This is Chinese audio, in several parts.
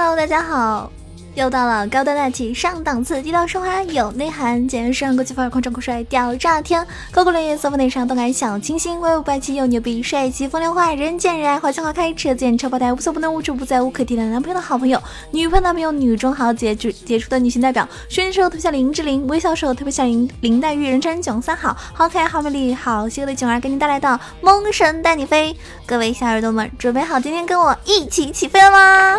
Hello，大家好。又到了高端大气上档次、低调奢华有内涵、简约时尚、国际范儿、狂拽酷帅、屌炸天、高贵烈焰、色风内伤、动感小清新、威武霸气又牛逼、帅气风流坏、人见人爱、花见花开、车见车爆胎、无所不能、无处不在、无可替代男朋友的好朋友、女朋友男朋友、女中豪杰、杰杰出的女性代表、选手特别像林志玲，微笑时候特别像林林黛玉，人称囧三好，好可爱、好美丽、好邪恶的囧儿给你带来的《梦神带你飞》。各位小耳朵们，准备好今天跟我一起起飞了吗？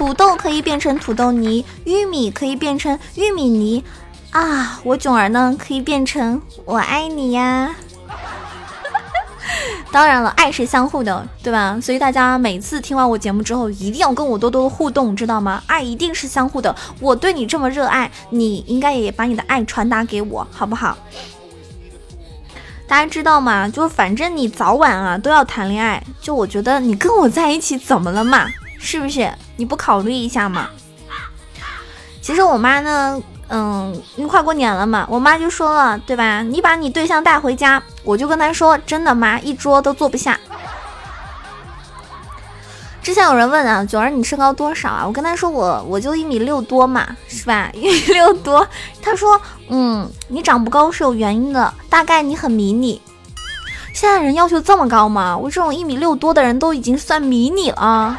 土豆可以变成土豆泥，玉米可以变成玉米泥，啊，我囧儿呢可以变成我爱你呀。当然了，爱是相互的，对吧？所以大家每次听完我节目之后，一定要跟我多多互动，知道吗？爱一定是相互的。我对你这么热爱，你应该也把你的爱传达给我，好不好？大家知道吗？就反正你早晚啊都要谈恋爱，就我觉得你跟我在一起怎么了嘛？是不是？你不考虑一下吗？其实我妈呢，嗯，因为快过年了嘛，我妈就说了，对吧？你把你对象带回家，我就跟她说，真的妈，一桌都坐不下。之前有人问啊，九儿你身高多少啊？我跟她说我我就一米六多嘛，是吧？一米六多。她说，嗯，你长不高是有原因的，大概你很迷你。现在人要求这么高吗？我这种一米六多的人都已经算迷你了。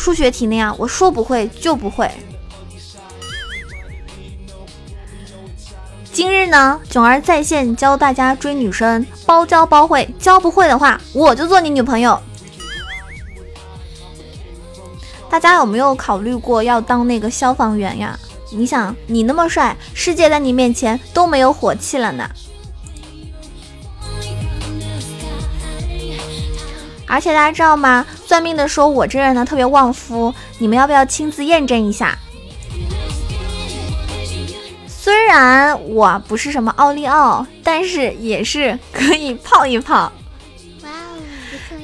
数学题那样，我说不会就不会。今日呢，囧儿在线教大家追女生，包教包会，教不会的话，我就做你女朋友。大家有没有考虑过要当那个消防员呀？你想，你那么帅，世界在你面前都没有火气了呢。而且大家知道吗？算命的说我这人呢特别旺夫，你们要不要亲自验证一下？虽然我不是什么奥利奥，但是也是可以泡一泡。哇哦！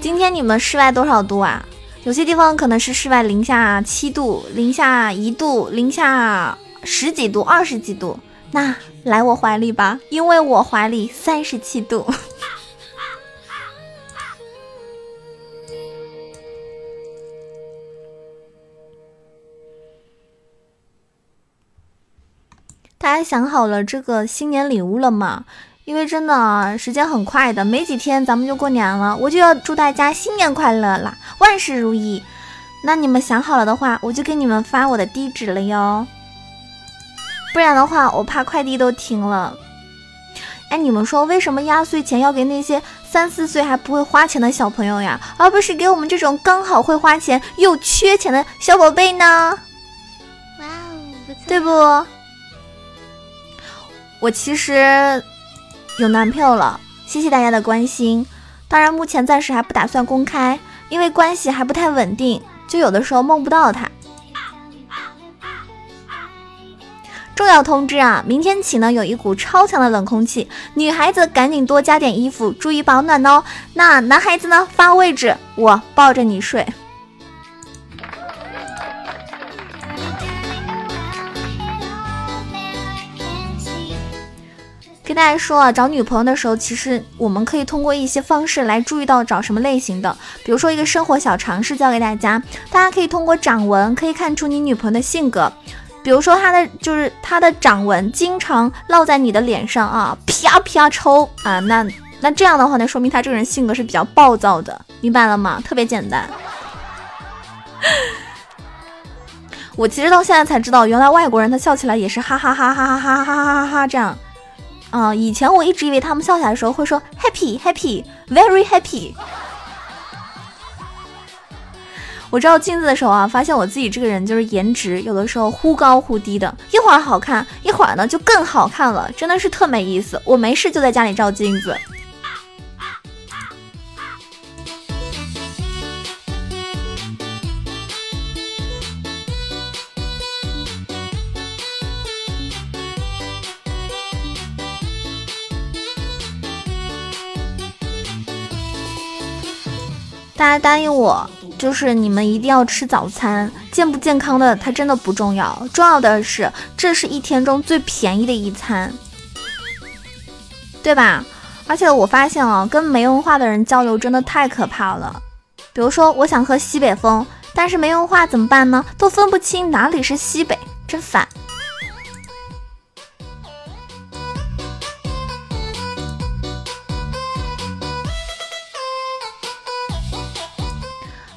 今天你们室外多少度啊？有些地方可能是室外零下七度、零下一度、零下十几度、二十几度。那来我怀里吧，因为我怀里三十七度。大家想好了这个新年礼物了吗？因为真的啊，时间很快的，没几天咱们就过年了，我就要祝大家新年快乐啦，万事如意。那你们想好了的话，我就给你们发我的地址了哟。不然的话，我怕快递都停了。哎，你们说为什么压岁钱要给那些三四岁还不会花钱的小朋友呀，而不是给我们这种刚好会花钱又缺钱的小宝贝呢？哇哦，不错，对不？我其实有男朋友了，谢谢大家的关心。当然，目前暂时还不打算公开，因为关系还不太稳定，就有的时候梦不到他。重要通知啊，明天起呢，有一股超强的冷空气，女孩子赶紧多加点衣服，注意保暖哦。那男孩子呢，发位置，我抱着你睡。跟大家说啊，找女朋友的时候，其实我们可以通过一些方式来注意到找什么类型的。比如说一个生活小常识教给大家，大家可以通过掌纹可以看出你女朋友的性格。比如说她的就是她的掌纹经常落在你的脸上啊，啪啪抽啊，那那这样的话，那说明她这个人性格是比较暴躁的，明白了吗？特别简单。我其实到现在才知道，原来外国人他笑起来也是哈哈哈哈哈哈哈哈哈哈这样。啊，以前我一直以为他们笑起来的时候会说 happy happy very happy。我照镜子的时候啊，发现我自己这个人就是颜值有的时候忽高忽低的，一会儿好看，一会儿呢就更好看了，真的是特没意思。我没事就在家里照镜子。大家答应我，就是你们一定要吃早餐。健不健康的，它真的不重要，重要的是这是一天中最便宜的一餐，对吧？而且我发现啊，跟没文化的人交流真的太可怕了。比如说，我想喝西北风，但是没文化怎么办呢？都分不清哪里是西北，真烦。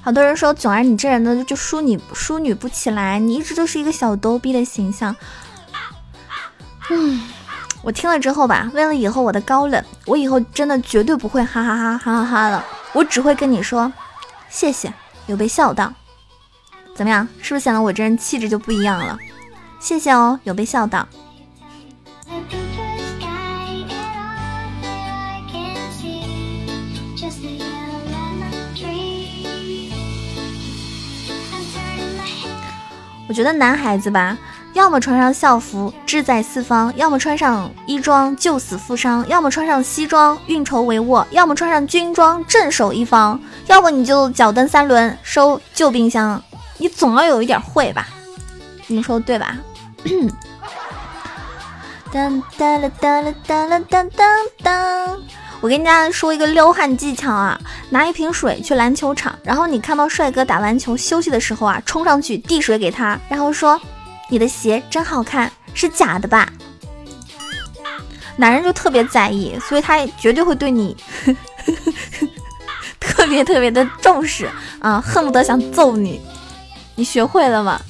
好多人说囧儿，你这人呢就淑女淑女不起来，你一直都是一个小逗逼的形象。嗯，我听了之后吧，为了以后我的高冷，我以后真的绝对不会哈哈哈哈哈哈了，我只会跟你说谢谢，有被笑到。怎么样，是不是显得我这人气质就不一样了？谢谢哦，有被笑到。我觉得男孩子吧，要么穿上校服志在四方，要么穿上衣装救死扶伤，要么穿上西装运筹帷幄，要么穿上军装镇守一方，要不你就脚蹬三轮收旧冰箱，你总要有一点会吧？你们说对吧？当当了当了当了当当当。我跟大家说一个撩汉技巧啊，拿一瓶水去篮球场，然后你看到帅哥打完球休息的时候啊，冲上去递水给他，然后说：“你的鞋真好看，是假的吧？”男人就特别在意，所以他绝对会对你 特别特别的重视啊，恨不得想揍你。你学会了吗？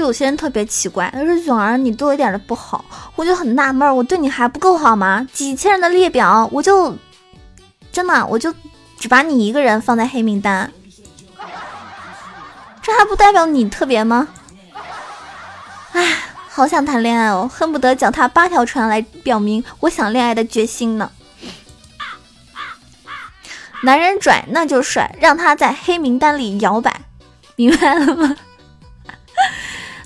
就有些人特别奇怪，他说：“囧儿，你对我一点都不好。”我就很纳闷，我对你还不够好吗？几千人的列表，我就真的我就只把你一个人放在黑名单，这还不代表你特别吗？唉，好想谈恋爱哦，恨不得脚踏八条船来表明我想恋爱的决心呢。男人拽那就甩，让他在黑名单里摇摆，明白了吗？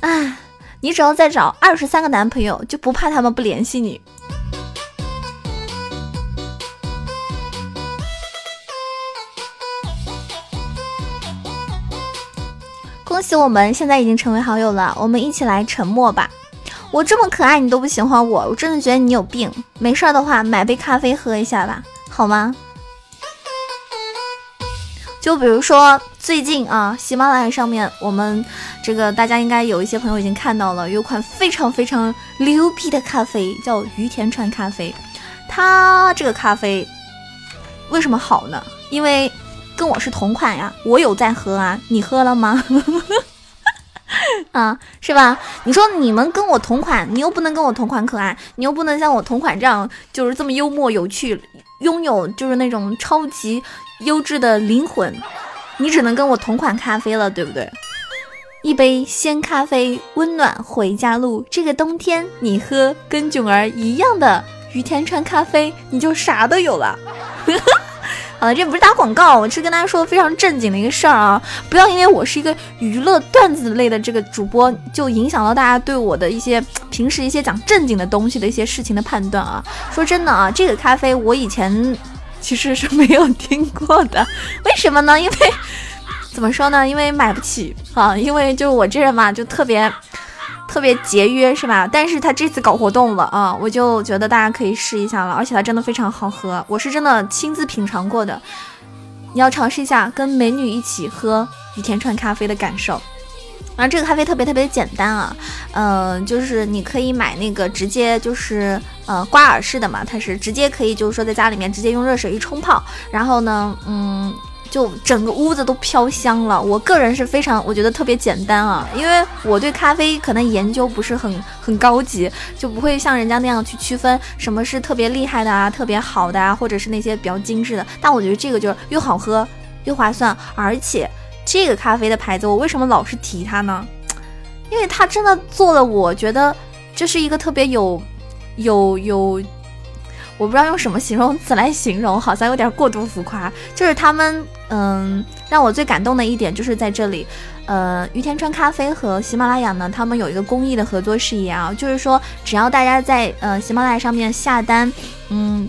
哎，你只要再找二十三个男朋友，就不怕他们不联系你。恭喜我们现在已经成为好友了，我们一起来沉默吧。我这么可爱，你都不喜欢我，我真的觉得你有病。没事的话，买杯咖啡喝一下吧，好吗？就比如说最近啊，喜马拉雅上面，我们这个大家应该有一些朋友已经看到了，有款非常非常牛逼的咖啡，叫于田川咖啡。它这个咖啡为什么好呢？因为跟我是同款呀，我有在喝啊，你喝了吗？啊，是吧？你说你们跟我同款，你又不能跟我同款可爱，你又不能像我同款这样就是这么幽默有趣，拥有就是那种超级。优质的灵魂，你只能跟我同款咖啡了，对不对？一杯鲜咖啡，温暖回家路。这个冬天，你喝跟囧儿一样的于田川咖啡，你就啥都有了。好了，这不是打广告，我是跟大家说非常正经的一个事儿啊！不要因为我是一个娱乐段子类的这个主播，就影响到大家对我的一些平时一些讲正经的东西的一些事情的判断啊！说真的啊，这个咖啡我以前。其实是没有听过的，为什么呢？因为怎么说呢？因为买不起啊！因为就我这人嘛，就特别 特别节约，是吧？但是他这次搞活动了啊，我就觉得大家可以试一下了，而且它真的非常好喝，我是真的亲自品尝过的。你要尝试一下跟美女一起喝雨田川咖啡的感受。然后这个咖啡特别特别简单啊，嗯，就是你可以买那个直接就是呃挂耳式的嘛，它是直接可以就是说在家里面直接用热水一冲泡，然后呢，嗯，就整个屋子都飘香了。我个人是非常我觉得特别简单啊，因为我对咖啡可能研究不是很很高级，就不会像人家那样去区分什么是特别厉害的啊，特别好的啊，或者是那些比较精致的。但我觉得这个就是又好喝又划算，而且。这个咖啡的牌子，我为什么老是提它呢？因为它真的做了，我觉得这是一个特别有、有、有，我不知道用什么形容词来形容，好像有点过度浮夸。就是他们，嗯，让我最感动的一点就是在这里，呃，于田川咖啡和喜马拉雅呢，他们有一个公益的合作事业啊，就是说只要大家在呃喜马拉雅上面下单，嗯，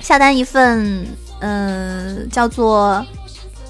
下单一份，嗯，叫做。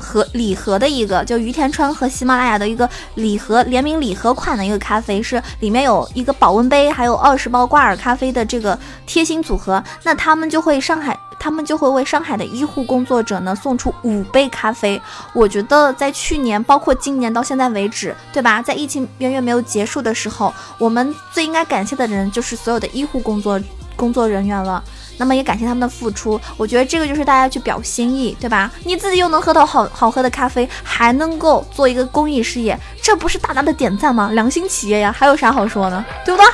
盒礼盒的一个，就于田川和喜马拉雅的一个礼盒联名礼盒款的一个咖啡，是里面有一个保温杯，还有二十包挂耳咖啡的这个贴心组合。那他们就会上海，他们就会为上海的医护工作者呢送出五杯咖啡。我觉得在去年，包括今年到现在为止，对吧？在疫情远远没有结束的时候，我们最应该感谢的人就是所有的医护工作工作人员了。那么也感谢他们的付出，我觉得这个就是大家去表心意，对吧？你自己又能喝到好好喝的咖啡，还能够做一个公益事业，这不是大大的点赞吗？良心企业呀，还有啥好说的，对不对？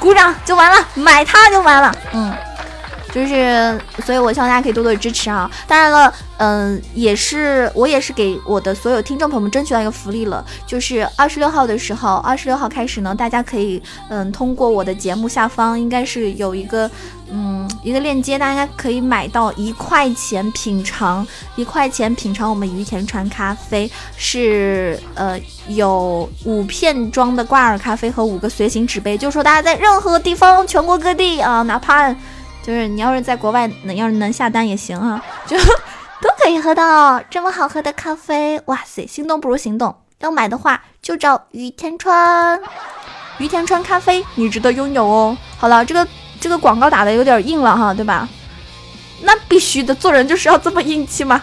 鼓掌就完了，买它就完了，嗯。就是，所以我希望大家可以多多支持啊！当然了，嗯，也是我也是给我的所有听众朋友们争取到一个福利了，就是二十六号的时候，二十六号开始呢，大家可以嗯通过我的节目下方应该是有一个嗯一个链接，大家可以买到一块钱品尝一块钱品尝我们于田川咖啡，是呃有五片装的挂耳咖啡和五个随行纸杯，就说大家在任何地方，全国各地啊，哪怕。就是你要是在国外，能要是能下单也行啊，就都可以喝到这么好喝的咖啡。哇塞，心动不如行动，要买的话就找于田川，于田川咖啡，你值得拥有哦。好了，这个这个广告打的有点硬了哈，对吧？那必须的，做人就是要这么硬气嘛。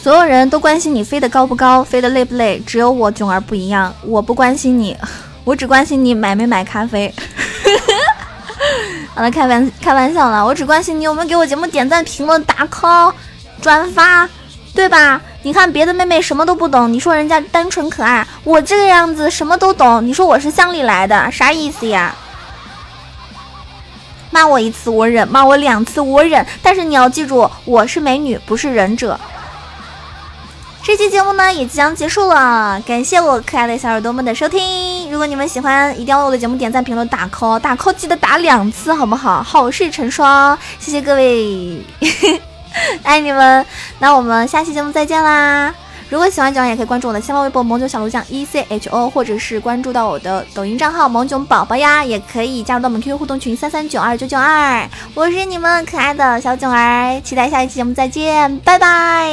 所有人都关心你飞得高不高，飞得累不累，只有我囧儿不一样，我不关心你，我只关心你买没买咖啡。好了，开玩开玩笑了，我只关心你有没有给我节目点赞、评论、打 call、转发，对吧？你看别的妹妹什么都不懂，你说人家单纯可爱，我这个样子什么都懂，你说我是乡里来的，啥意思呀？骂我一次我忍，骂我两次我忍，但是你要记住，我是美女，不是忍者。这期节目呢也即将结束了，感谢我可爱的小耳朵们的收听。如果你们喜欢，一定要为我的节目点赞、评论、打 call，打 call 记得打两次，好不好？好事成双，谢谢各位，爱你们。那我们下期节目再见啦！如果喜欢九儿，也可以关注我的新浪微博“萌囧小鹿酱 E C H O”，或者是关注到我的抖音账号“萌囧宝宝”呀，也可以加入到我们 QQ 互动群三三九二九九二。我是你们可爱的小囧儿，期待下一期节目再见，拜拜。